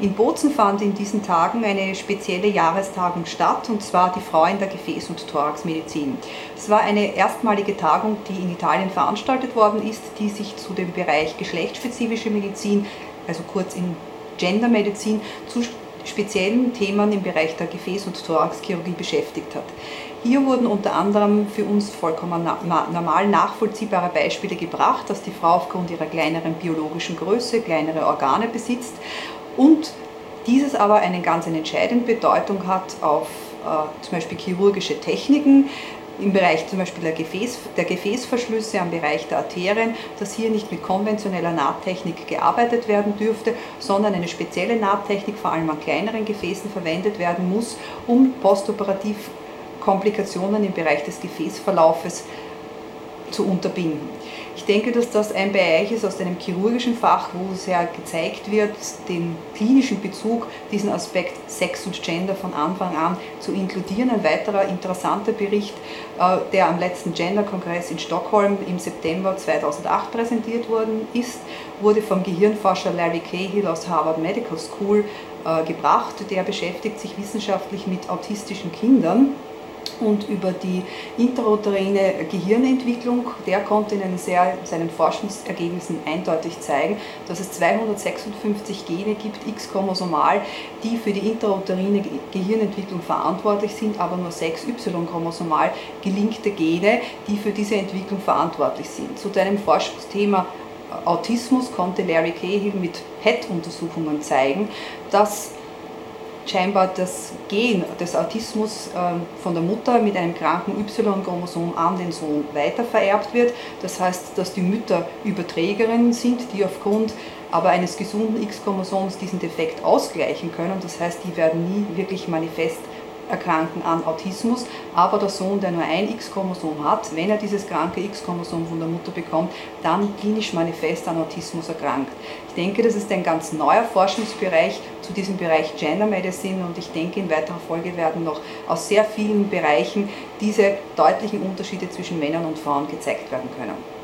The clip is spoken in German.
In Bozen fand in diesen Tagen eine spezielle Jahrestagung statt, und zwar die Frau in der Gefäß- und Thoraxmedizin. Es war eine erstmalige Tagung, die in Italien veranstaltet worden ist, die sich zu dem Bereich geschlechtsspezifische Medizin, also kurz in Gendermedizin, zu speziellen Themen im Bereich der Gefäß- und Thoraxchirurgie beschäftigt hat. Hier wurden unter anderem für uns vollkommen normal nachvollziehbare Beispiele gebracht, dass die Frau aufgrund ihrer kleineren biologischen Größe kleinere Organe besitzt und dieses aber eine ganz entscheidende Bedeutung hat auf äh, zum Beispiel chirurgische Techniken, im Bereich zum Beispiel der, Gefäß, der Gefäßverschlüsse, am Bereich der Arterien, dass hier nicht mit konventioneller Nahttechnik gearbeitet werden dürfte, sondern eine spezielle Nahttechnik vor allem an kleineren Gefäßen verwendet werden muss, um postoperativ Komplikationen im Bereich des Gefäßverlaufes zu unterbinden. Ich denke, dass das ein Bereich ist aus einem chirurgischen Fach, wo sehr gezeigt wird, den klinischen Bezug, diesen Aspekt Sex und Gender von Anfang an zu inkludieren. Ein weiterer interessanter Bericht, äh, der am letzten Gender-Kongress in Stockholm im September 2008 präsentiert worden ist, wurde vom Gehirnforscher Larry Cahill aus Harvard Medical School äh, gebracht. Der beschäftigt sich wissenschaftlich mit autistischen Kindern und über die intrauterine Gehirnentwicklung. Der konnte in sehr, seinen Forschungsergebnissen eindeutig zeigen, dass es 256 Gene gibt, X-chromosomal, die für die intrauterine Gehirnentwicklung verantwortlich sind, aber nur 6 Y-chromosomal gelinkte Gene, die für diese Entwicklung verantwortlich sind. Zu deinem Forschungsthema Autismus konnte Larry Cahill mit PET-Untersuchungen zeigen, dass scheinbar das Gen des Autismus ähm, von der Mutter mit einem kranken Y-Chromosom an den Sohn weitervererbt wird. Das heißt, dass die Mütter Überträgerinnen sind, die aufgrund aber eines gesunden X-Chromosoms diesen Defekt ausgleichen können. Das heißt, die werden nie wirklich manifest erkranken an Autismus, aber der Sohn, der nur ein X-Chromosom hat, wenn er dieses kranke X-Chromosom von der Mutter bekommt, dann klinisch manifest an Autismus erkrankt. Ich denke, das ist ein ganz neuer Forschungsbereich zu diesem Bereich Gender Medicine und ich denke, in weiterer Folge werden noch aus sehr vielen Bereichen diese deutlichen Unterschiede zwischen Männern und Frauen gezeigt werden können.